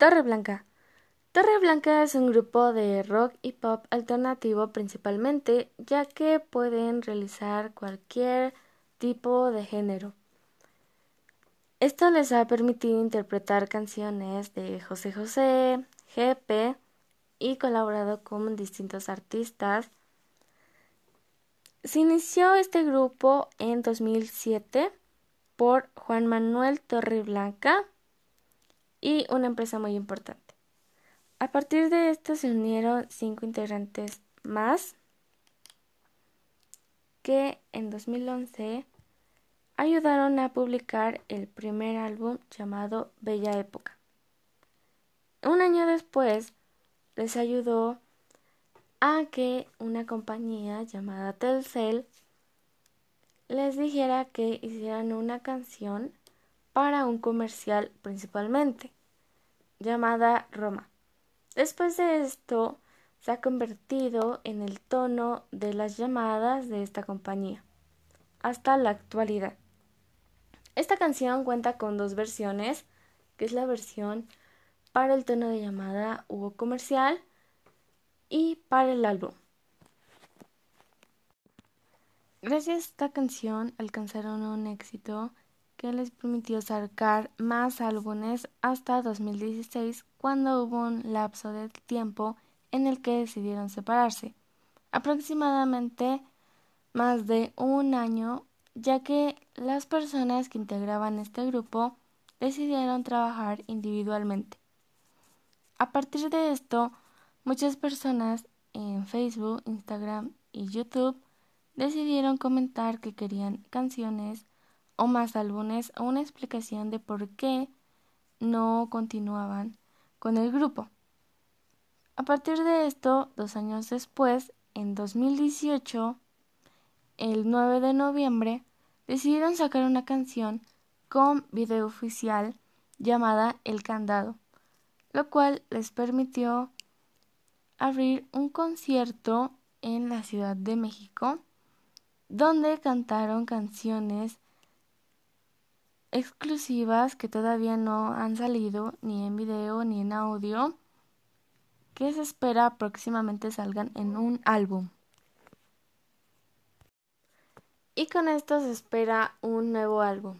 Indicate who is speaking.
Speaker 1: Torre Blanca. Torre Blanca es un grupo de rock y pop alternativo principalmente, ya que pueden realizar cualquier tipo de género. Esto les ha permitido interpretar canciones de José José, GP y colaborado con distintos artistas. Se inició este grupo en 2007 por Juan Manuel Torreblanca y una empresa muy importante. A partir de esto se unieron cinco integrantes más que en 2011 ayudaron a publicar el primer álbum llamado Bella Época. Un año después les ayudó a que una compañía llamada Telcel les dijera que hicieran una canción para un comercial principalmente, llamada Roma. Después de esto, se ha convertido en el tono de las llamadas de esta compañía, hasta la actualidad. Esta canción cuenta con dos versiones, que es la versión para el tono de llamada hubo comercial y para el álbum. Gracias a esta canción alcanzaron un éxito que les permitió sacar más álbumes hasta 2016 cuando hubo un lapso de tiempo en el que decidieron separarse. Aproximadamente más de un año ya que las personas que integraban este grupo decidieron trabajar individualmente. A partir de esto, muchas personas en Facebook, Instagram y YouTube decidieron comentar que querían canciones o más álbumes una explicación de por qué no continuaban con el grupo. A partir de esto, dos años después, en 2018, el 9 de noviembre, decidieron sacar una canción con video oficial llamada El Candado, lo cual les permitió abrir un concierto en la Ciudad de México, donde cantaron canciones exclusivas que todavía no han salido ni en video ni en audio, que se espera próximamente salgan en un álbum. Y con esto se espera un nuevo álbum.